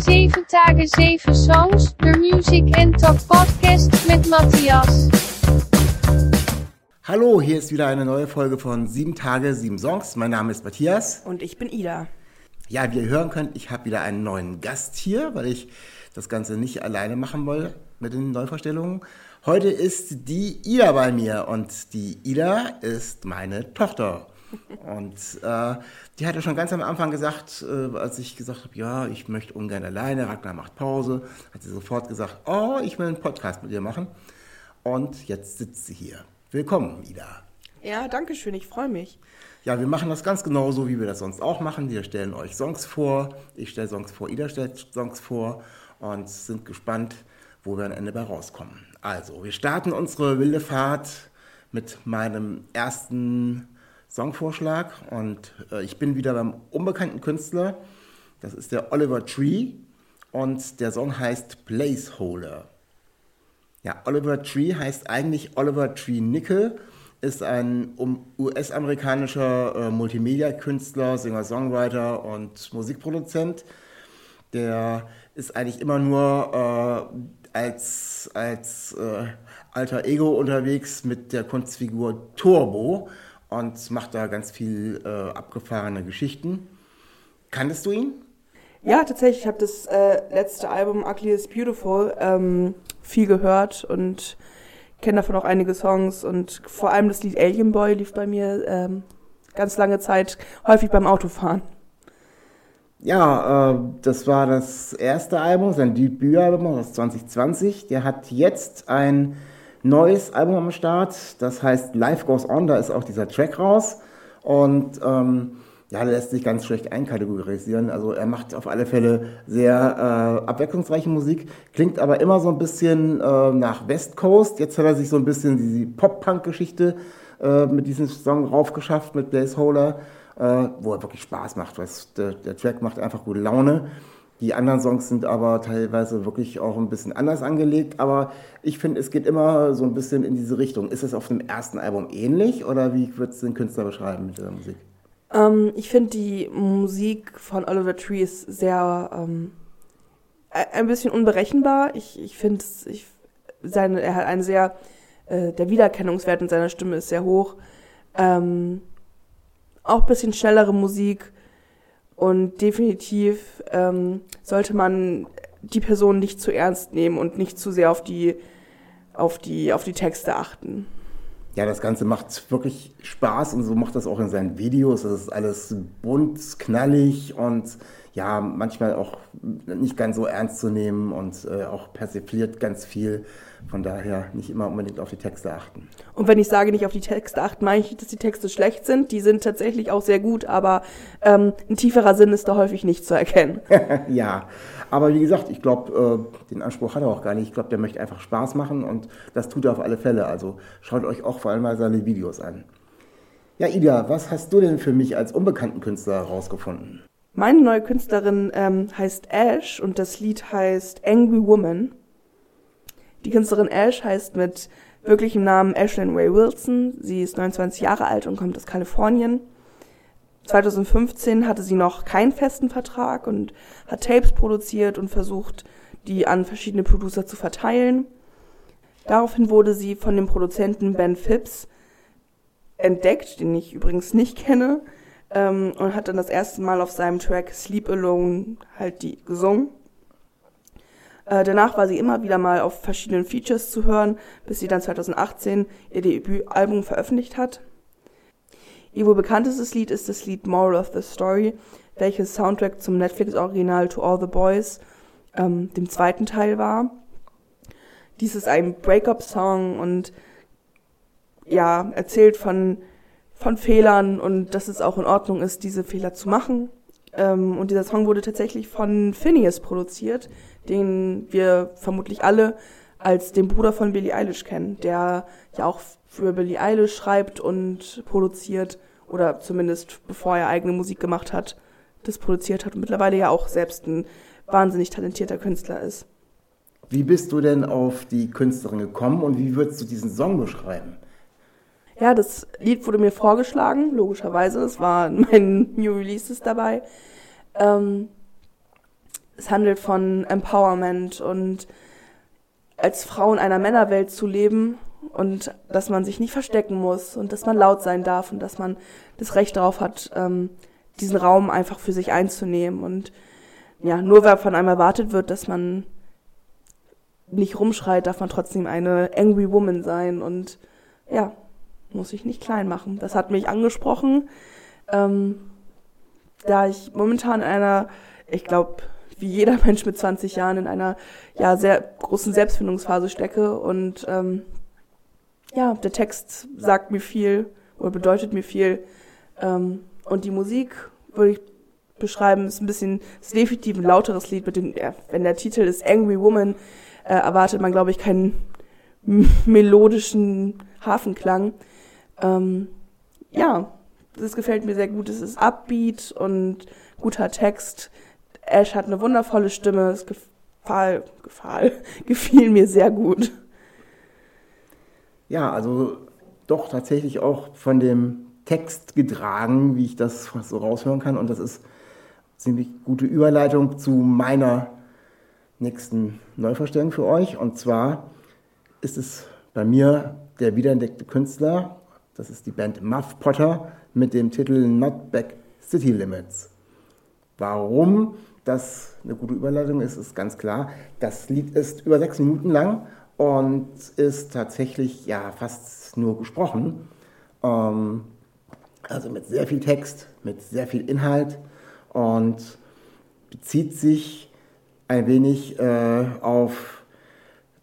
Zeven dagen, zeven songs, de Music and Talk Podcast mit Matthias. Hallo, hier ist wieder eine neue Folge von Sieben Tage, Sieben Songs. Mein Name ist Matthias. Und ich bin Ida. Ja, wie ihr hören könnt, ich habe wieder einen neuen Gast hier, weil ich das Ganze nicht alleine machen will mit den Neuvorstellungen. Heute ist die Ida bei mir und die Ida ist meine Tochter. Und äh, die hatte schon ganz am Anfang gesagt, äh, als ich gesagt habe, ja, ich möchte ungern alleine, Ragnar macht Pause, hat sie sofort gesagt, oh, ich will einen Podcast mit dir machen. Und jetzt sitzt sie hier. Willkommen, Ida. Ja, danke schön, ich freue mich. Ja, wir machen das ganz genauso, wie wir das sonst auch machen. Wir stellen euch Songs vor, ich stelle Songs vor, Ida stellt Songs vor und sind gespannt, wo wir am Ende bei rauskommen. Also, wir starten unsere wilde Fahrt mit meinem ersten Songvorschlag und äh, ich bin wieder beim unbekannten Künstler. Das ist der Oliver Tree und der Song heißt Placeholder. Ja, Oliver Tree heißt eigentlich Oliver Tree Nickel, ist ein US-amerikanischer äh, Multimedia-Künstler, Singer-Songwriter und Musikproduzent. Der ist eigentlich immer nur äh, als, als äh, alter Ego unterwegs mit der Kunstfigur Turbo und macht da ganz viel äh, abgefahrene Geschichten. Kanntest du ihn? Ja, tatsächlich. Ich habe das äh, letzte Album Ugly is Beautiful ähm, viel gehört und kenne davon auch einige Songs und vor allem das Lied Alien Boy lief bei mir ähm, ganz lange Zeit häufig beim Autofahren. Ja, äh, das war das erste Album, sein Debütalbum aus 2020. Der hat jetzt ein neues Album am Start, das heißt Life Goes On, da ist auch dieser Track raus. Und ähm, ja, der lässt sich ganz schlecht einkategorisieren. Also er macht auf alle Fälle sehr äh, abwechslungsreiche Musik, klingt aber immer so ein bisschen äh, nach West Coast. Jetzt hat er sich so ein bisschen diese Pop-Punk-Geschichte äh, mit diesem Song raufgeschafft, mit Placeholder, äh, wo er wirklich Spaß macht. Der, der Track macht einfach gute Laune. Die anderen Songs sind aber teilweise wirklich auch ein bisschen anders angelegt. Aber ich finde, es geht immer so ein bisschen in diese Richtung. Ist es auf dem ersten Album ähnlich oder wie würdest du den Künstler beschreiben mit dieser Musik? Ähm, ich finde die Musik von Oliver Tree ist sehr ähm, ein bisschen unberechenbar. Ich, ich finde, ich, er hat einen sehr, äh, der Wiedererkennungswert in seiner Stimme ist sehr hoch. Ähm, auch ein bisschen schnellere Musik und definitiv ähm, sollte man die Person nicht zu ernst nehmen und nicht zu sehr auf die, auf die, auf die Texte achten ja, das Ganze macht wirklich Spaß und so macht das auch in seinen Videos. Das ist alles bunt, knallig und ja, manchmal auch nicht ganz so ernst zu nehmen und äh, auch persifliert ganz viel. Von daher nicht immer unbedingt auf die Texte achten. Und wenn ich sage, nicht auf die Texte achten, meine ich, dass die Texte schlecht sind. Die sind tatsächlich auch sehr gut, aber ähm, ein tieferer Sinn ist da häufig nicht zu erkennen. ja, aber wie gesagt, ich glaube, äh, den Anspruch hat er auch gar nicht. Ich glaube, der möchte einfach Spaß machen und das tut er auf alle Fälle. Also schaut euch auch vor allem mal seine Videos an. Ja, Ida, was hast du denn für mich als unbekannten Künstler herausgefunden? Meine neue Künstlerin ähm, heißt Ash und das Lied heißt Angry Woman. Die Künstlerin Ash heißt mit wirklichem Namen Ashlyn Ray Wilson. Sie ist 29 Jahre alt und kommt aus Kalifornien. 2015 hatte sie noch keinen festen Vertrag und hat Tapes produziert und versucht, die an verschiedene Producer zu verteilen. Daraufhin wurde sie von dem Produzenten Ben Phipps entdeckt, den ich übrigens nicht kenne, ähm, und hat dann das erste Mal auf seinem Track Sleep Alone halt die gesungen. Äh, danach war sie immer wieder mal auf verschiedenen Features zu hören, bis sie dann 2018 ihr Debütalbum veröffentlicht hat. Ihr wohl bekanntestes Lied ist das Lied Moral of the Story, welches Soundtrack zum Netflix-Original To All the Boys, ähm, dem zweiten Teil war. Dies ist ein Breakup-Song und ja, erzählt von von Fehlern und dass es auch in Ordnung ist, diese Fehler zu machen. Ähm, und dieser Song wurde tatsächlich von Phineas produziert, den wir vermutlich alle als den Bruder von Billie Eilish kennen, der ja auch für Billie Eilish schreibt und produziert oder zumindest bevor er eigene Musik gemacht hat, das produziert hat und mittlerweile ja auch selbst ein wahnsinnig talentierter Künstler ist. Wie bist du denn auf die Künstlerin gekommen und wie würdest du diesen Song beschreiben? Ja, das Lied wurde mir vorgeschlagen, logischerweise. Es war in meinen New Releases dabei. Ähm, es handelt von Empowerment und als Frau in einer Männerwelt zu leben und dass man sich nicht verstecken muss und dass man laut sein darf und dass man das Recht darauf hat, ähm, diesen Raum einfach für sich einzunehmen. Und ja, nur weil von einem erwartet wird, dass man nicht rumschreit, darf man trotzdem eine angry woman sein und ja, muss ich nicht klein machen. Das hat mich angesprochen, ähm, da ich momentan in einer, ich glaube, wie jeder Mensch mit 20 Jahren in einer ja sehr großen Selbstfindungsphase stecke und ähm, ja, der Text sagt mir viel oder bedeutet mir viel ähm, und die Musik würde ich beschreiben, ist ein bisschen, ist definitiv ein lauteres Lied mit dem, ja, wenn der Titel ist Angry Woman, äh, erwartet man, glaube ich, keinen melodischen Hafenklang. Ähm, ja, das gefällt mir sehr gut. Es ist upbeat und guter Text. Ash hat eine wundervolle Stimme. Es gefahl, gefahl, gefiel mir sehr gut. Ja, also doch tatsächlich auch von dem Text getragen, wie ich das so raushören kann. Und das ist ziemlich gute Überleitung zu meiner nächsten Neuvorstellung für euch. Und zwar ist es bei mir der wiederentdeckte Künstler, das ist die Band Muff Potter mit dem Titel Not Back City Limits. Warum das eine gute Überleitung ist, ist ganz klar. Das Lied ist über sechs Minuten lang und ist tatsächlich ja fast nur gesprochen. Ähm, also mit sehr viel Text, mit sehr viel Inhalt und bezieht sich ein wenig äh, auf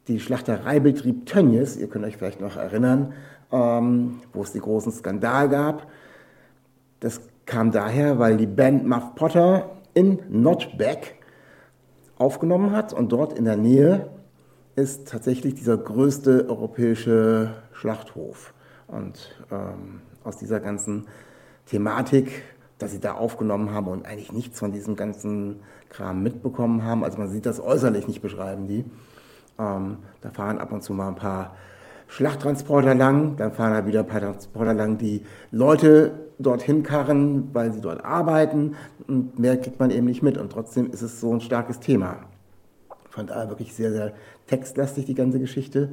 die Schlachtereibetrieb Tönnies. Ihr könnt euch vielleicht noch erinnern, ähm, wo es den großen Skandal gab. Das kam daher, weil die Band Muff Potter in Notchbeck aufgenommen hat und dort in der Nähe ist tatsächlich dieser größte europäische Schlachthof. Und ähm, aus dieser ganzen Thematik, dass sie da aufgenommen haben und eigentlich nichts von diesem ganzen Kram mitbekommen haben. Also man sieht das äußerlich nicht beschreiben die. Ähm, da fahren ab und zu mal ein paar Schlachttransporter lang, dann fahren da wieder ein paar Transporter lang, die Leute dorthin karren, weil sie dort arbeiten und mehr kriegt man eben nicht mit und trotzdem ist es so ein starkes Thema. Von daher wirklich sehr, sehr textlastig die ganze Geschichte.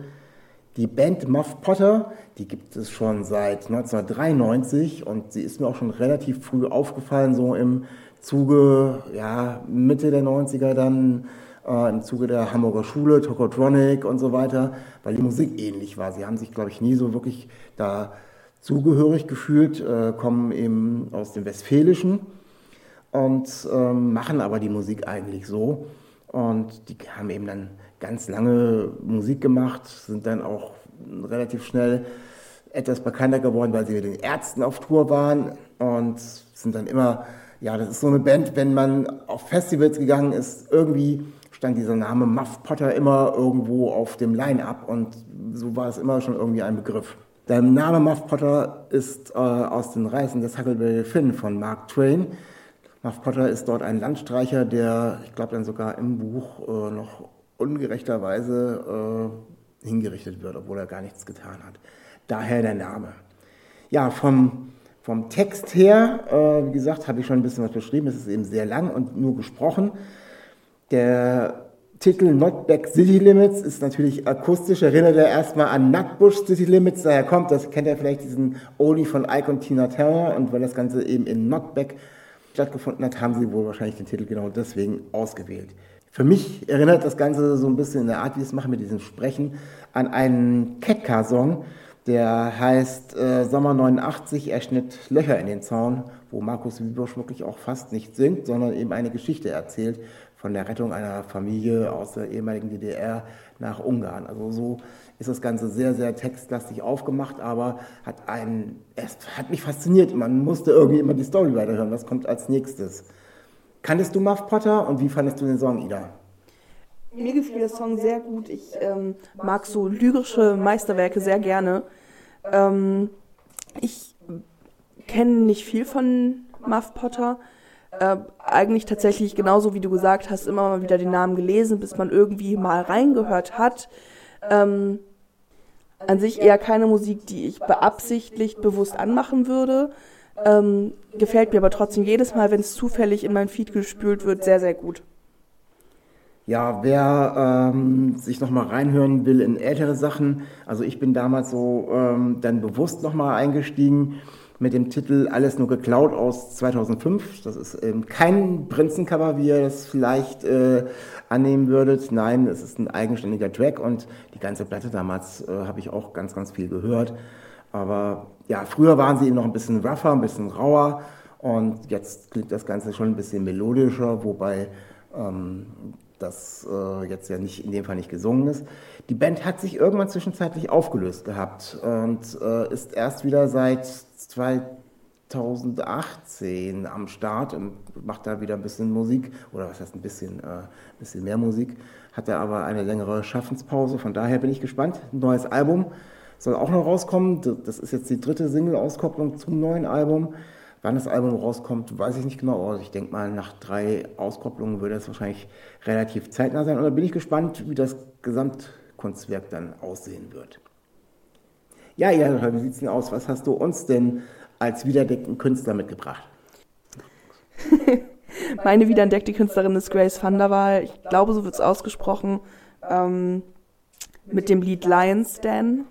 Die Band Muff Potter, die gibt es schon seit 1993 und sie ist mir auch schon relativ früh aufgefallen, so im Zuge, ja, Mitte der 90er dann, äh, im Zuge der Hamburger Schule, Tokotronic und so weiter, weil die Musik ähnlich war. Sie haben sich, glaube ich, nie so wirklich da zugehörig gefühlt, äh, kommen eben aus dem Westfälischen und ähm, machen aber die Musik eigentlich so. Und die haben eben dann ganz lange Musik gemacht, sind dann auch relativ schnell etwas bekannter geworden, weil sie mit den Ärzten auf Tour waren und sind dann immer, ja, das ist so eine Band, wenn man auf Festivals gegangen ist, irgendwie stand dieser Name Muff Potter immer irgendwo auf dem Line-Up und so war es immer schon irgendwie ein Begriff. Der Name Muff Potter ist äh, aus den Reisen des Huckleberry Finn von Mark Twain. Muff Potter ist dort ein Landstreicher, der, ich glaube, dann sogar im Buch äh, noch ungerechterweise äh, hingerichtet wird, obwohl er gar nichts getan hat. Daher der Name. Ja, vom, vom Text her, äh, wie gesagt, habe ich schon ein bisschen was beschrieben. Es ist eben sehr lang und nur gesprochen. Der Titel Not Back City Limits ist natürlich akustisch, erinnert er erstmal an Nutbush City Limits, daher kommt, das kennt er vielleicht diesen Oldie von Ike und Tina Turner. Und weil das Ganze eben in Not Back stattgefunden hat, haben sie wohl wahrscheinlich den Titel genau deswegen ausgewählt. Für mich erinnert das Ganze so ein bisschen in der Art, wie es machen mit diesem Sprechen, an einen Ketka-Song, der heißt äh, Sommer 89, er schnitt Löcher in den Zaun, wo Markus Wiebusch wirklich auch fast nicht singt, sondern eben eine Geschichte erzählt von der Rettung einer Familie aus der ehemaligen DDR nach Ungarn. Also so ist das Ganze sehr, sehr textlastig aufgemacht, aber hat einen, es hat mich fasziniert. Man musste irgendwie immer die Story weiterhören. Was kommt als nächstes? Kanntest du Muff Potter und wie fandest du den Song, Ida? Mir gefiel der Song sehr gut. Ich ähm, mag so lyrische Meisterwerke sehr gerne. Ähm, ich kenne nicht viel von Muff Potter. Äh, eigentlich tatsächlich genauso wie du gesagt hast, immer mal wieder den Namen gelesen, bis man irgendwie mal reingehört hat. Ähm, an sich eher keine Musik, die ich beabsichtigt bewusst anmachen würde. Ähm, gefällt mir aber trotzdem jedes Mal, wenn es zufällig in mein Feed gespült wird, sehr, sehr gut. Ja, wer ähm, sich nochmal reinhören will in ältere Sachen, also ich bin damals so ähm, dann bewusst nochmal eingestiegen mit dem Titel Alles nur geklaut aus 2005. Das ist ähm, kein Prinzencover, wie ihr das vielleicht äh, annehmen würdet. Nein, es ist ein eigenständiger Track und die ganze Platte damals äh, habe ich auch ganz, ganz viel gehört. Aber ja, früher waren sie eben noch ein bisschen rougher, ein bisschen rauer und jetzt klingt das Ganze schon ein bisschen melodischer, wobei ähm, das äh, jetzt ja nicht in dem Fall nicht gesungen ist. Die Band hat sich irgendwann zwischenzeitlich aufgelöst gehabt und äh, ist erst wieder seit 2018 am Start und macht da wieder ein bisschen Musik oder was heißt ein bisschen, äh, ein bisschen mehr Musik. Hatte aber eine längere Schaffenspause, von daher bin ich gespannt. Ein neues Album soll auch noch rauskommen. Das ist jetzt die dritte Single-Auskopplung zum neuen Album. Wann das Album rauskommt, weiß ich nicht genau, aber ich denke mal, nach drei Auskopplungen würde es wahrscheinlich relativ zeitnah sein. Und da bin ich gespannt, wie das Gesamtkunstwerk dann aussehen wird. Ja, ja, wie es denn aus? Was hast du uns denn als wiederentdeckten Künstler mitgebracht? Meine wiederentdeckte Künstlerin ist Grace van der Waal. Ich glaube, so wird es ausgesprochen. Ähm, mit dem Lied Lions Den.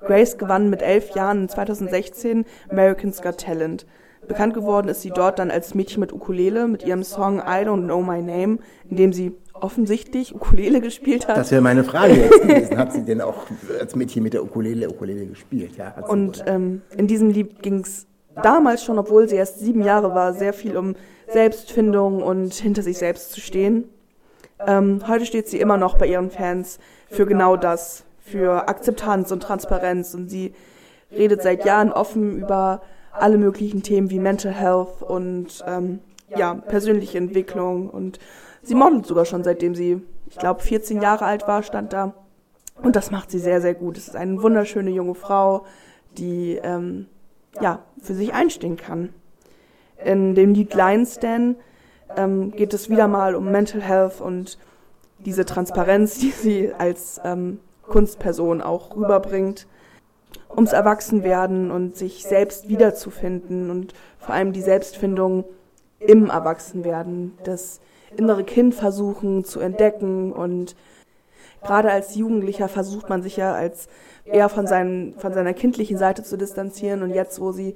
Grace gewann mit elf Jahren 2016 American's Got Talent. Bekannt geworden ist sie dort dann als Mädchen mit Ukulele mit ihrem Song I Don't Know My Name, in dem sie offensichtlich Ukulele gespielt hat. Das wäre meine Frage jetzt gewesen. Hat sie denn auch als Mädchen mit der Ukulele Ukulele gespielt? Ja, Und ähm, in diesem Lied ging es damals schon, obwohl sie erst sieben Jahre war, sehr viel um Selbstfindung und hinter sich selbst zu stehen. Ähm, heute steht sie immer noch bei ihren Fans für genau das, für Akzeptanz und Transparenz und sie redet seit Jahren offen über alle möglichen Themen wie Mental Health und ähm, ja, persönliche Entwicklung und sie modelt sogar schon seitdem sie, ich glaube, 14 Jahre alt war, stand da. Und das macht sie sehr, sehr gut. Es ist eine wunderschöne junge Frau, die ähm, ja, für sich einstehen kann. In dem Lied Lions Den ähm, geht es wieder mal um Mental Health und diese Transparenz, die sie als ähm, Kunstperson auch rüberbringt, ums Erwachsenwerden und sich selbst wiederzufinden und vor allem die Selbstfindung im Erwachsenwerden, das innere Kind versuchen zu entdecken. Und gerade als Jugendlicher versucht man sich ja als eher von, seinen, von seiner kindlichen Seite zu distanzieren. Und jetzt, wo sie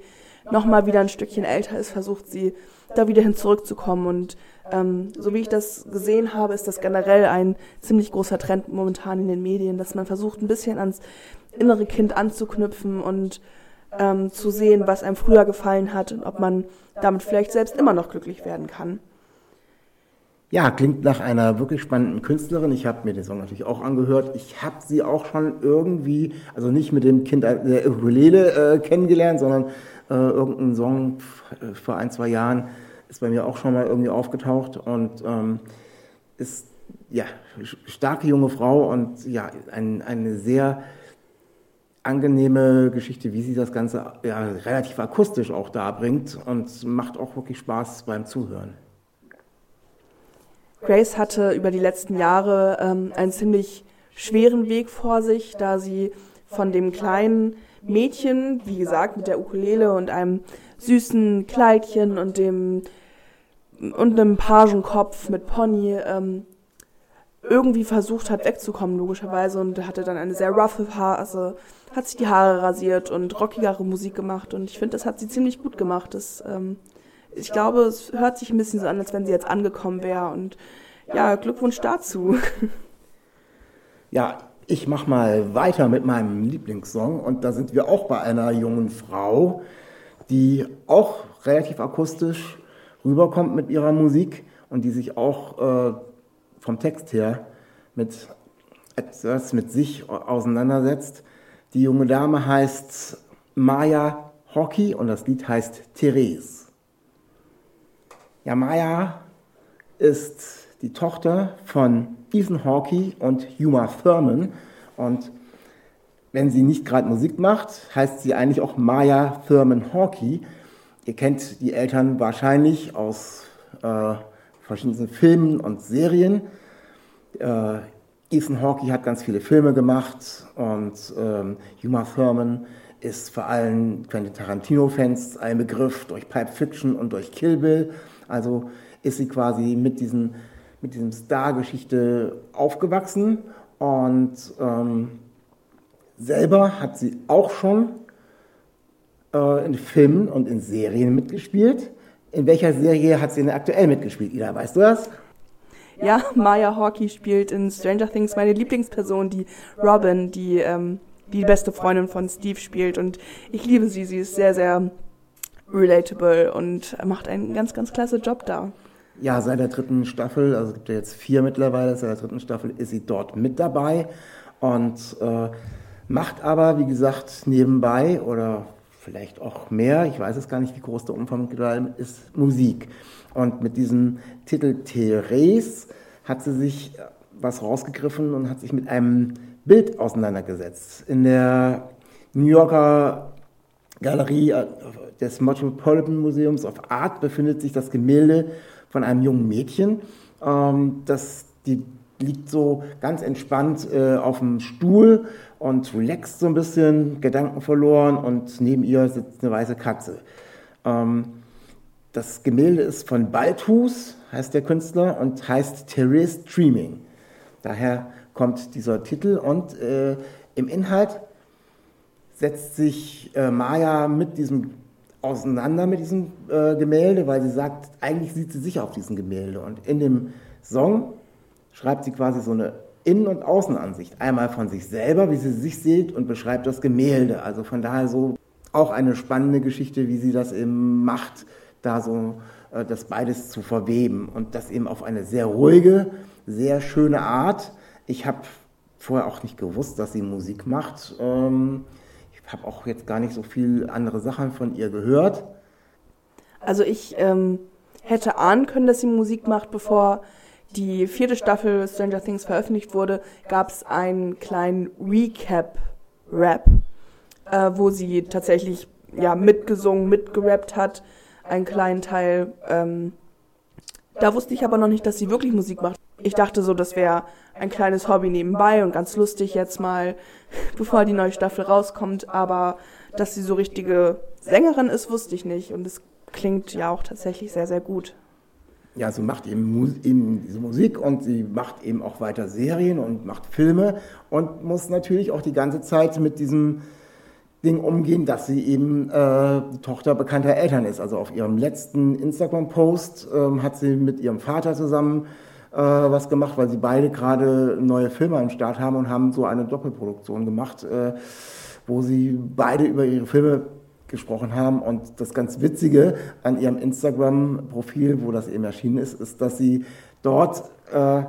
nochmal wieder ein Stückchen älter ist, versucht sie da wieder hin zurückzukommen und ähm, so wie ich das gesehen habe, ist das generell ein ziemlich großer Trend momentan in den Medien, dass man versucht, ein bisschen ans innere Kind anzuknüpfen und ähm, zu sehen, was einem früher gefallen hat und ob man damit vielleicht selbst immer noch glücklich werden kann. Ja, klingt nach einer wirklich spannenden Künstlerin. Ich habe mir den Song natürlich auch angehört. Ich habe sie auch schon irgendwie, also nicht mit dem Kind der Ukulele äh, kennengelernt, sondern äh, irgendeinen Song vor ein, zwei Jahren ist bei mir auch schon mal irgendwie aufgetaucht und ähm, ist ja starke junge Frau und ja ein, eine sehr angenehme Geschichte, wie sie das Ganze ja, relativ akustisch auch darbringt und macht auch wirklich Spaß beim Zuhören. Grace hatte über die letzten Jahre ähm, einen ziemlich schweren Weg vor sich, da sie von dem kleinen Mädchen, wie gesagt, mit der Ukulele und einem süßen Kleidchen und dem und einem Pagenkopf mit Pony ähm, irgendwie versucht hat wegzukommen, logischerweise, und hatte dann eine sehr roughe Phase, hat sich die Haare rasiert und rockigere Musik gemacht. Und ich finde, das hat sie ziemlich gut gemacht. Das, ähm, ich glaube, es hört sich ein bisschen so an, als wenn sie jetzt angekommen wäre. Und ja, Glückwunsch dazu. Ja, ich mach mal weiter mit meinem Lieblingssong. Und da sind wir auch bei einer jungen Frau, die auch relativ akustisch rüberkommt mit ihrer Musik und die sich auch äh, vom Text her mit etwas mit sich auseinandersetzt. Die junge Dame heißt Maya Hockey und das Lied heißt Therese. Ja, Maya ist die Tochter von Ethan Hawkey und Huma Thurman. Und wenn sie nicht gerade Musik macht, heißt sie eigentlich auch Maya Thurman Hawkey. Ihr kennt die Eltern wahrscheinlich aus äh, verschiedenen Filmen und Serien. Äh, Ethan Hawkey hat ganz viele Filme gemacht und ähm, Uma Thurman ist vor allem Quentin Tarantino-Fans ein Begriff durch Pipe Fiction und durch Kill Bill. Also ist sie quasi mit, diesen, mit diesem Star-Geschichte aufgewachsen und ähm, selber hat sie auch schon äh, in Filmen und in Serien mitgespielt. In welcher Serie hat sie denn aktuell mitgespielt, Ida? Weißt du das? Ja, Maya Hawkey spielt in Stranger Things meine Lieblingsperson, die Robin, die ähm, die beste Freundin von Steve spielt. Und ich liebe sie. Sie ist sehr, sehr relatable und macht einen ganz, ganz klasse Job da. Ja, seit der dritten Staffel, also es gibt ja jetzt vier mittlerweile, seit der dritten Staffel ist sie dort mit dabei und äh, macht aber, wie gesagt, nebenbei oder vielleicht auch mehr, ich weiß es gar nicht, wie groß der Umfang ist, Musik. Und mit diesem Titel Therese hat sie sich was rausgegriffen und hat sich mit einem Bild auseinandergesetzt. In der New Yorker Galerie äh, des Metropolitan Museums of Art befindet sich das Gemälde von einem jungen Mädchen. Ähm, das, die liegt so ganz entspannt äh, auf dem Stuhl und relaxt so ein bisschen, Gedanken verloren und neben ihr sitzt eine weiße Katze. Ähm, das Gemälde ist von Balthus, heißt der Künstler, und heißt Therese Dreaming. Daher kommt dieser Titel und äh, im Inhalt setzt sich äh, Maya mit diesem auseinander mit diesem äh, Gemälde, weil sie sagt, eigentlich sieht sie sich auf diesem Gemälde. Und in dem Song schreibt sie quasi so eine Innen- und Außenansicht. Einmal von sich selber, wie sie sich sieht, und beschreibt das Gemälde. Also von daher so auch eine spannende Geschichte, wie sie das eben macht, da so äh, das beides zu verweben. Und das eben auf eine sehr ruhige, sehr schöne Art. Ich habe vorher auch nicht gewusst, dass sie Musik macht. Ähm, ich habe auch jetzt gar nicht so viel andere Sachen von ihr gehört. Also ich ähm, hätte ahnen können, dass sie Musik macht, bevor die vierte Staffel Stranger Things veröffentlicht wurde, gab es einen kleinen Recap-Rap, äh, wo sie tatsächlich ja mitgesungen, mitgerappt hat, einen kleinen Teil. Ähm, da wusste ich aber noch nicht, dass sie wirklich Musik macht. Ich dachte so, das wäre ein kleines Hobby nebenbei und ganz lustig jetzt mal, bevor die neue Staffel rauskommt. Aber dass sie so richtige Sängerin ist, wusste ich nicht. Und es klingt ja auch tatsächlich sehr, sehr gut. Ja, sie macht eben, eben diese Musik und sie macht eben auch weiter Serien und macht Filme und muss natürlich auch die ganze Zeit mit diesem Ding umgehen, dass sie eben äh, Tochter bekannter Eltern ist. Also auf ihrem letzten Instagram-Post ähm, hat sie mit ihrem Vater zusammen äh, was gemacht, weil sie beide gerade neue Filme am Start haben und haben so eine Doppelproduktion gemacht, äh, wo sie beide über ihre Filme gesprochen haben. Und das ganz Witzige an ihrem Instagram-Profil, wo das eben erschienen ist, ist, dass sie dort äh,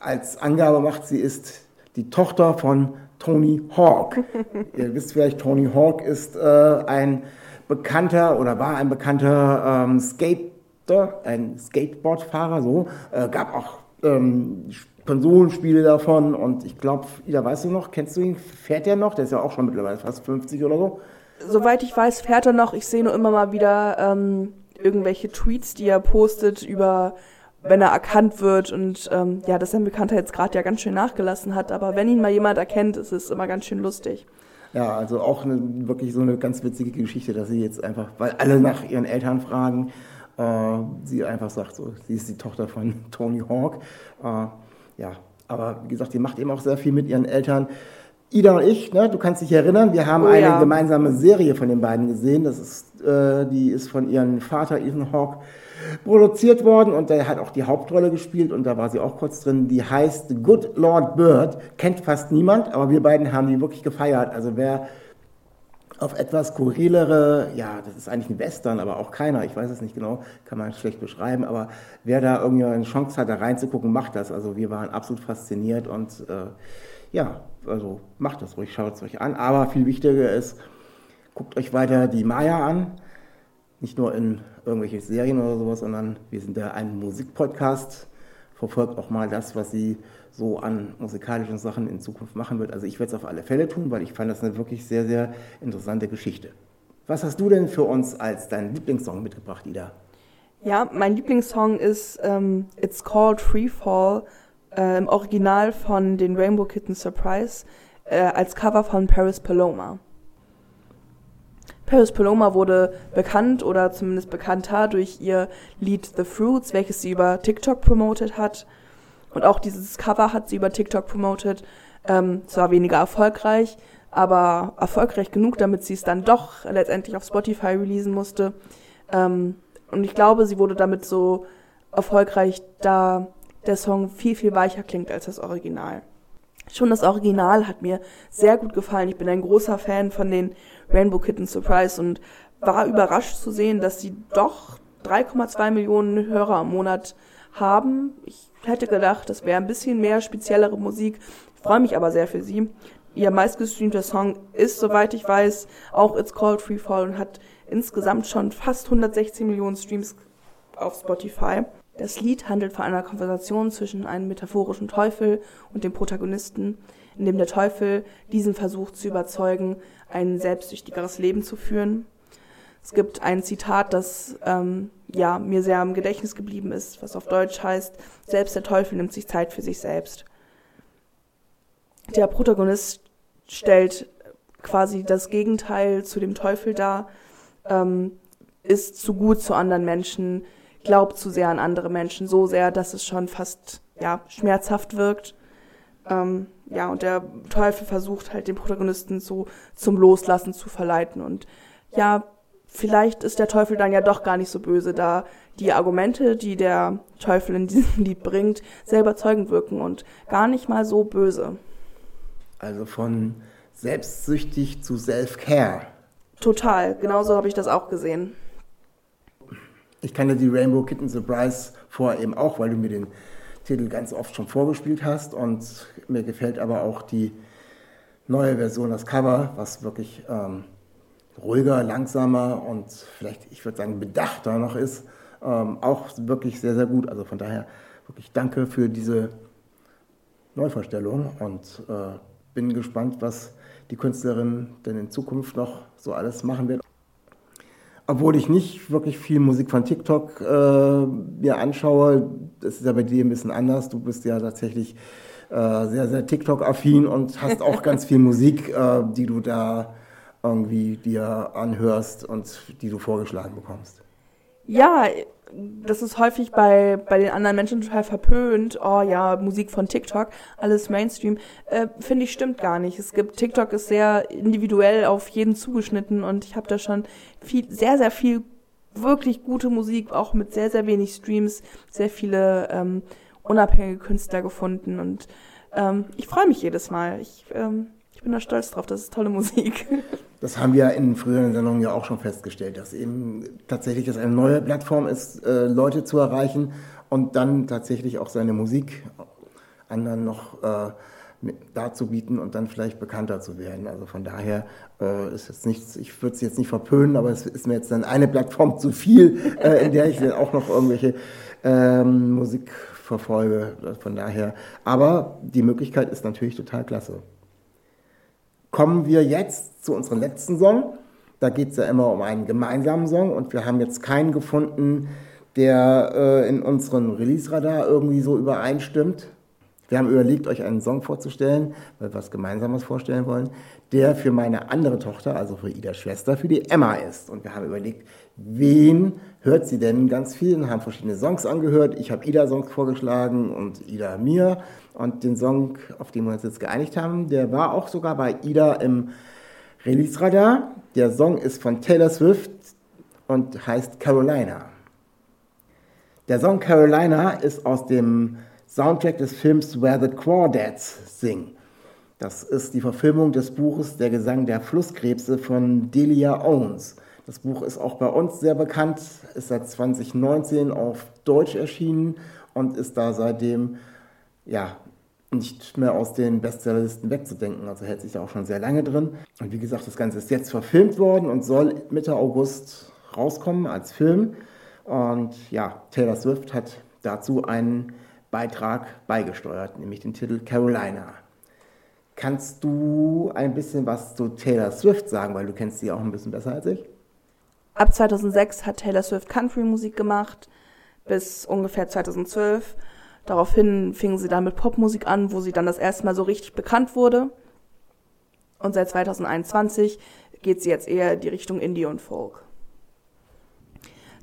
als Angabe macht, sie ist die Tochter von Tony Hawk. Ihr wisst vielleicht, Tony Hawk ist äh, ein bekannter oder war ein bekannter ähm, Skater, ein Skateboardfahrer, so. Äh, gab auch ähm, Konsolenspiele davon und ich glaube, Ida, weißt du noch, kennst du ihn? Fährt er noch? Der ist ja auch schon mittlerweile fast 50 oder so. Soweit ich weiß, fährt er noch. Ich sehe nur immer mal wieder ähm, irgendwelche Tweets, die er postet über wenn er erkannt wird und ähm, ja, dass sein Bekannter jetzt gerade ja ganz schön nachgelassen hat, aber wenn ihn mal jemand erkennt, ist es immer ganz schön lustig. Ja, also auch eine, wirklich so eine ganz witzige Geschichte, dass sie jetzt einfach, weil alle nach ihren Eltern fragen, äh, sie einfach sagt, so, sie ist die Tochter von Tony Hawk. Äh, ja, aber wie gesagt, sie macht eben auch sehr viel mit ihren Eltern. Ida und ich, ne, du kannst dich erinnern, wir haben Oh eine ja. gemeinsame Serie von den beiden gesehen. Das ist, äh, die ist von ihrem Vater Ethan Hawke produziert worden und der hat auch die Hauptrolle gespielt und da war sie auch kurz drin. Die heißt Good Lord Bird, kennt fast niemand, aber wir beiden haben die wirklich gefeiert. Also wer auf etwas skurrilere, ja, das ist eigentlich ein Western, aber auch keiner, ich weiß es nicht genau, kann man schlecht beschreiben, aber wer da irgendwie eine Chance hat, da reinzugucken, macht das. Also wir waren absolut fasziniert und äh, ja, also macht das ruhig, schaut es euch an. Aber viel wichtiger ist, guckt euch weiter die Maya an. nicht nur in irgendwelche Serien oder sowas, sondern wir sind ja ein Musikpodcast. Verfolgt auch mal das, was sie so an musikalischen Sachen in Zukunft machen wird. Also ich werde es auf alle Fälle tun, weil ich fand das eine wirklich sehr, sehr interessante Geschichte. Was hast du denn für uns als deinen Lieblingssong mitgebracht, Ida? Ja, mein Lieblingssong ist ähm, It's Called Free Fall, äh, im Original von den Rainbow Kittens Surprise, äh, als Cover von Paris Paloma. Paris Paloma wurde bekannt oder zumindest bekannter durch ihr Lied The Fruits, welches sie über TikTok promotet hat. Und auch dieses Cover hat sie über TikTok promotet. Ähm, zwar weniger erfolgreich, aber erfolgreich genug, damit sie es dann doch letztendlich auf Spotify releasen musste. Ähm, und ich glaube, sie wurde damit so erfolgreich, da der Song viel, viel weicher klingt als das Original. Schon das Original hat mir sehr gut gefallen. Ich bin ein großer Fan von den Rainbow Kitten Surprise und war überrascht zu sehen, dass sie doch 3,2 Millionen Hörer im Monat haben. Ich hätte gedacht, das wäre ein bisschen mehr speziellere Musik. Ich freue mich aber sehr für sie. Ihr meistgestreamter Song ist, soweit ich weiß, auch It's Called Free Fall und hat insgesamt schon fast 116 Millionen Streams auf Spotify. Das Lied handelt von einer Konversation zwischen einem metaphorischen Teufel und dem Protagonisten, in dem der Teufel diesen versucht zu überzeugen, ein selbstsüchtigeres Leben zu führen. Es gibt ein Zitat, das ähm, ja mir sehr im Gedächtnis geblieben ist, was auf Deutsch heißt: Selbst der Teufel nimmt sich Zeit für sich selbst. Der Protagonist stellt quasi das Gegenteil zu dem Teufel dar, ähm, ist zu gut zu anderen Menschen, glaubt zu sehr an andere Menschen, so sehr, dass es schon fast ja schmerzhaft wirkt. Ähm, ja, und der Teufel versucht halt den Protagonisten so zum Loslassen zu verleiten. Und ja, vielleicht ist der Teufel dann ja doch gar nicht so böse, da die Argumente, die der Teufel in diesem Lied bringt, sehr überzeugend wirken und gar nicht mal so böse. Also von selbstsüchtig zu Self-Care. Total, genauso habe ich das auch gesehen. Ich kannte die Rainbow Kitten Surprise vorher eben auch, weil du mir den Titel ganz oft schon vorgespielt hast und mir gefällt aber auch die neue Version, das Cover, was wirklich ähm, ruhiger, langsamer und vielleicht, ich würde sagen, bedachter noch ist, ähm, auch wirklich sehr, sehr gut. Also von daher wirklich danke für diese Neuvorstellung und äh, bin gespannt, was die Künstlerin denn in Zukunft noch so alles machen wird. Obwohl ich nicht wirklich viel Musik von TikTok äh, mir anschaue, das ist ja bei dir ein bisschen anders. Du bist ja tatsächlich äh, sehr, sehr TikTok-affin und hast auch ganz viel Musik, äh, die du da irgendwie dir anhörst und die du vorgeschlagen bekommst. Ja, das ist häufig bei, bei den anderen Menschen total verpönt. Oh ja, Musik von TikTok, alles Mainstream. Äh, Finde ich stimmt gar nicht. Es gibt, TikTok ist sehr individuell auf jeden zugeschnitten und ich habe da schon viel, sehr, sehr viel wirklich gute Musik, auch mit sehr, sehr wenig Streams, sehr viele ähm, unabhängige Künstler gefunden und ähm, ich freue mich jedes Mal. Ich, ähm, bin da stolz drauf, das ist tolle Musik. Das haben wir in früheren Sendungen ja auch schon festgestellt, dass eben tatsächlich das eine neue Plattform ist, äh, Leute zu erreichen und dann tatsächlich auch seine Musik anderen noch äh, darzubieten und dann vielleicht bekannter zu werden. Also von daher äh, ist jetzt nichts, ich würde es jetzt nicht verpönen, aber es ist mir jetzt dann eine Plattform zu viel, äh, in der ich dann auch noch irgendwelche ähm, Musik verfolge. Von daher, aber die Möglichkeit ist natürlich total klasse kommen wir jetzt zu unserem letzten Song. Da geht es ja immer um einen gemeinsamen Song und wir haben jetzt keinen gefunden, der äh, in unserem Release-Radar irgendwie so übereinstimmt. Wir haben überlegt, euch einen Song vorzustellen, weil wir was Gemeinsames vorstellen wollen, der für meine andere Tochter, also für Idas Schwester, für die Emma ist. Und wir haben überlegt, wen hört sie denn ganz viel und haben verschiedene Songs angehört. Ich habe Ida Songs vorgeschlagen und Ida mir. Und den Song, auf den wir uns jetzt geeinigt haben, der war auch sogar bei Ida im Release-Radar. Der Song ist von Taylor Swift und heißt Carolina. Der Song Carolina ist aus dem Soundtrack des Films Where the Crawdads Sing. Das ist die Verfilmung des Buches Der Gesang der Flusskrebse von Delia Owens. Das Buch ist auch bei uns sehr bekannt, ist seit 2019 auf Deutsch erschienen und ist da seitdem ja, nicht mehr aus den Bestsellerlisten wegzudenken. Also hält sich da auch schon sehr lange drin. Und wie gesagt, das Ganze ist jetzt verfilmt worden und soll Mitte August rauskommen als Film. Und ja, Taylor Swift hat dazu einen Beitrag beigesteuert, nämlich den Titel Carolina. Kannst du ein bisschen was zu Taylor Swift sagen, weil du kennst sie auch ein bisschen besser als ich? Ab 2006 hat Taylor Swift Country-Musik gemacht, bis ungefähr 2012. Daraufhin fing sie dann mit Popmusik an, wo sie dann das erste Mal so richtig bekannt wurde. Und seit 2021 geht sie jetzt eher in die Richtung Indie und Folk.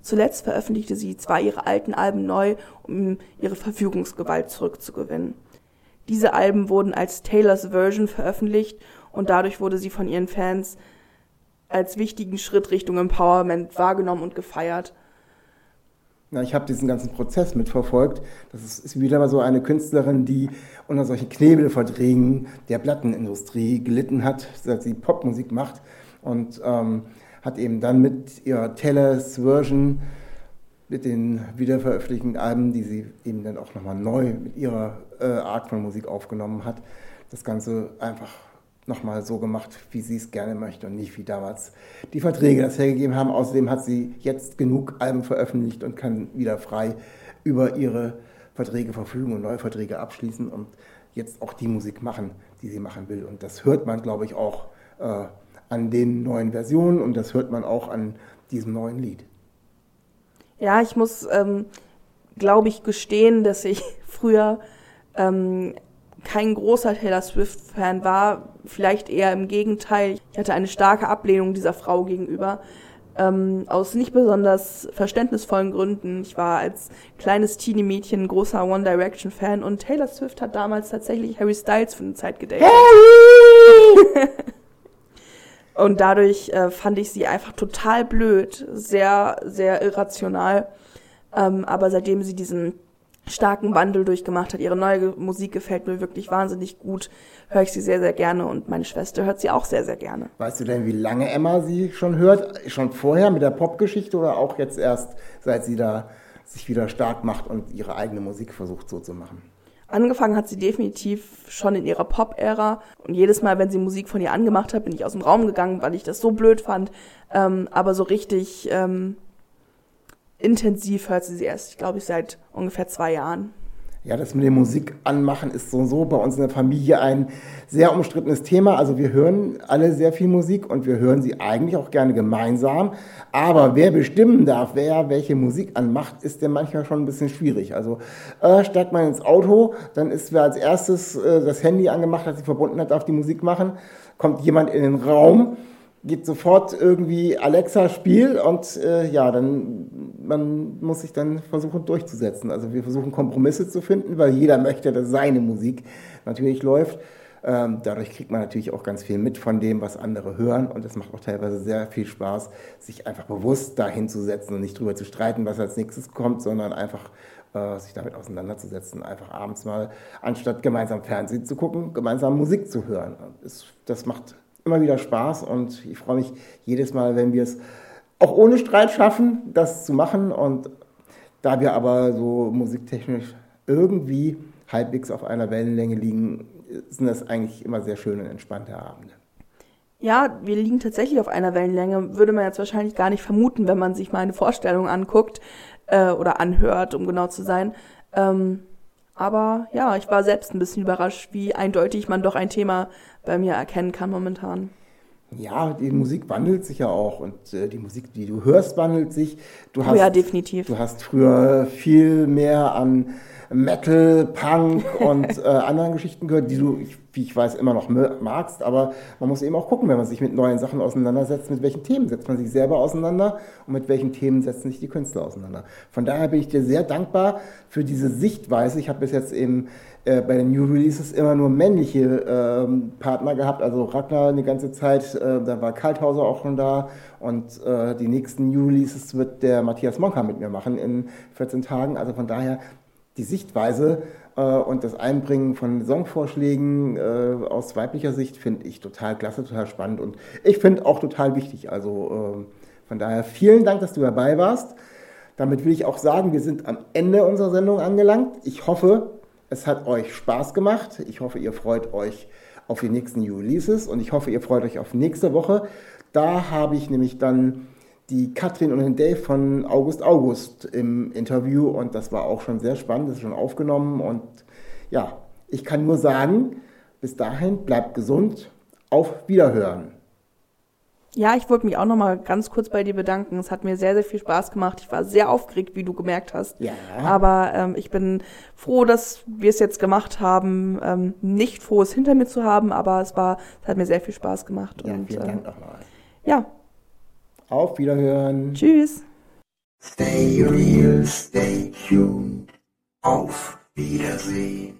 Zuletzt veröffentlichte sie zwar ihre alten Alben neu, um ihre Verfügungsgewalt zurückzugewinnen. Diese Alben wurden als Taylors Version veröffentlicht und dadurch wurde sie von ihren Fans als wichtigen Schritt Richtung Empowerment wahrgenommen und gefeiert. Ja, ich habe diesen ganzen Prozess mitverfolgt. Das ist, ist wieder mal so eine Künstlerin, die unter solchen Knebelverträgen der Plattenindustrie gelitten hat, seit sie Popmusik macht und ähm, hat eben dann mit ihrer Taylor's Version, mit den wiederveröffentlichten Alben, die sie eben dann auch nochmal neu mit ihrer äh, Art von Musik aufgenommen hat, das Ganze einfach nochmal so gemacht, wie sie es gerne möchte und nicht wie damals die Verträge das hergegeben haben. Außerdem hat sie jetzt genug Alben veröffentlicht und kann wieder frei über ihre Verträge verfügen und neue Verträge abschließen und jetzt auch die Musik machen, die sie machen will. Und das hört man, glaube ich, auch äh, an den neuen Versionen und das hört man auch an diesem neuen Lied. Ja, ich muss, ähm, glaube ich, gestehen, dass ich früher ähm, kein großer Taylor Swift-Fan war, vielleicht eher im Gegenteil. Ich hatte eine starke Ablehnung dieser Frau gegenüber. Ähm, aus nicht besonders verständnisvollen Gründen. Ich war als kleines Teenie-Mädchen großer One Direction-Fan und Taylor Swift hat damals tatsächlich Harry Styles für eine Zeit gedatet. Harry! und dadurch äh, fand ich sie einfach total blöd, sehr, sehr irrational. Ähm, aber seitdem sie diesen starken Wandel durchgemacht hat. Ihre neue Musik gefällt mir wirklich wahnsinnig gut. Höre ich sie sehr, sehr gerne und meine Schwester hört sie auch sehr, sehr gerne. Weißt du denn, wie lange Emma sie schon hört? Schon vorher mit der Popgeschichte oder auch jetzt erst, seit sie da sich wieder stark macht und ihre eigene Musik versucht so zu machen? Angefangen hat sie definitiv schon in ihrer Pop-Ära. Und jedes Mal, wenn sie Musik von ihr angemacht hat, bin ich aus dem Raum gegangen, weil ich das so blöd fand. Ähm, aber so richtig ähm, intensiv hört sie sie erst, glaube ich, seit ungefähr zwei Jahren. Ja, das mit dem Musik anmachen ist so so bei uns in der Familie ein sehr umstrittenes Thema. Also wir hören alle sehr viel Musik und wir hören sie eigentlich auch gerne gemeinsam. Aber wer bestimmen darf, wer welche Musik anmacht, ist ja manchmal schon ein bisschen schwierig. Also äh, steigt man ins Auto, dann ist wer als erstes äh, das Handy angemacht hat, sich verbunden hat, darf die Musik machen. Kommt jemand in den Raum, geht sofort irgendwie Alexa Spiel und äh, ja, dann man muss sich dann versuchen durchzusetzen. Also wir versuchen Kompromisse zu finden, weil jeder möchte, dass seine Musik natürlich läuft. Ähm, dadurch kriegt man natürlich auch ganz viel mit von dem, was andere hören und es macht auch teilweise sehr viel Spaß, sich einfach bewusst dahin zu setzen und nicht drüber zu streiten, was als nächstes kommt, sondern einfach äh, sich damit auseinanderzusetzen, einfach abends mal, anstatt gemeinsam Fernsehen zu gucken, gemeinsam Musik zu hören. Das macht immer wieder Spaß und ich freue mich jedes Mal, wenn wir es auch ohne Streit schaffen, das zu machen. Und da wir aber so musiktechnisch irgendwie halbwegs auf einer Wellenlänge liegen, sind das eigentlich immer sehr schöne und entspannte Abende. Ja, wir liegen tatsächlich auf einer Wellenlänge. Würde man jetzt wahrscheinlich gar nicht vermuten, wenn man sich meine Vorstellung anguckt äh, oder anhört, um genau zu sein. Ähm, aber ja, ich war selbst ein bisschen überrascht, wie eindeutig man doch ein Thema bei mir erkennen kann momentan. Ja, die Musik wandelt sich ja auch und äh, die Musik, die du hörst, wandelt sich. Du oh hast, ja, definitiv. Du hast früher viel mehr an Metal, Punk und äh, anderen Geschichten gehört, die du, wie ich weiß, immer noch magst. Aber man muss eben auch gucken, wenn man sich mit neuen Sachen auseinandersetzt, mit welchen Themen setzt man sich selber auseinander und mit welchen Themen setzen sich die Künstler auseinander. Von daher bin ich dir sehr dankbar für diese Sichtweise. Ich habe bis jetzt eben äh, bei den New Releases immer nur männliche ähm, Partner gehabt, also Ragnar eine ganze Zeit, äh, da war Kalthauser auch schon da und äh, die nächsten New Releases wird der Matthias Monka mit mir machen in 14 Tagen. Also von daher die Sichtweise äh, und das Einbringen von Songvorschlägen äh, aus weiblicher Sicht finde ich total klasse, total spannend und ich finde auch total wichtig. Also äh, von daher vielen Dank, dass du dabei warst. Damit will ich auch sagen, wir sind am Ende unserer Sendung angelangt. Ich hoffe, es hat euch Spaß gemacht. Ich hoffe, ihr freut euch auf die nächsten New Releases und ich hoffe, ihr freut euch auf nächste Woche. Da habe ich nämlich dann die Katrin und den Dave von August August im Interview und das war auch schon sehr spannend, das ist schon aufgenommen und ja, ich kann nur sagen, bis dahin bleibt gesund, auf Wiederhören. Ja, ich wollte mich auch noch mal ganz kurz bei dir bedanken. Es hat mir sehr, sehr viel Spaß gemacht. Ich war sehr aufgeregt, wie du gemerkt hast. Ja. Aber ähm, ich bin froh, dass wir es jetzt gemacht haben. Ähm, nicht froh, es hinter mir zu haben, aber es war, es hat mir sehr viel Spaß gemacht. Ja, und vielen äh, Dank nochmal. ja, Auf Wiederhören. tschüss. Stay real, stay tuned. Auf Wiedersehen.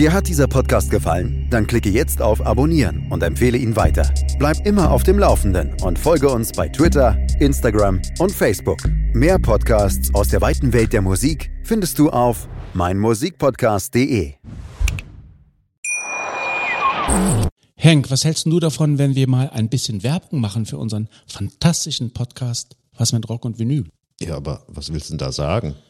Dir hat dieser Podcast gefallen? Dann klicke jetzt auf Abonnieren und empfehle ihn weiter. Bleib immer auf dem Laufenden und folge uns bei Twitter, Instagram und Facebook. Mehr Podcasts aus der weiten Welt der Musik findest du auf meinmusikpodcast.de. Henk, was hältst du davon, wenn wir mal ein bisschen Werbung machen für unseren fantastischen Podcast Was mit Rock und Vinyl? Ja, aber was willst du denn da sagen?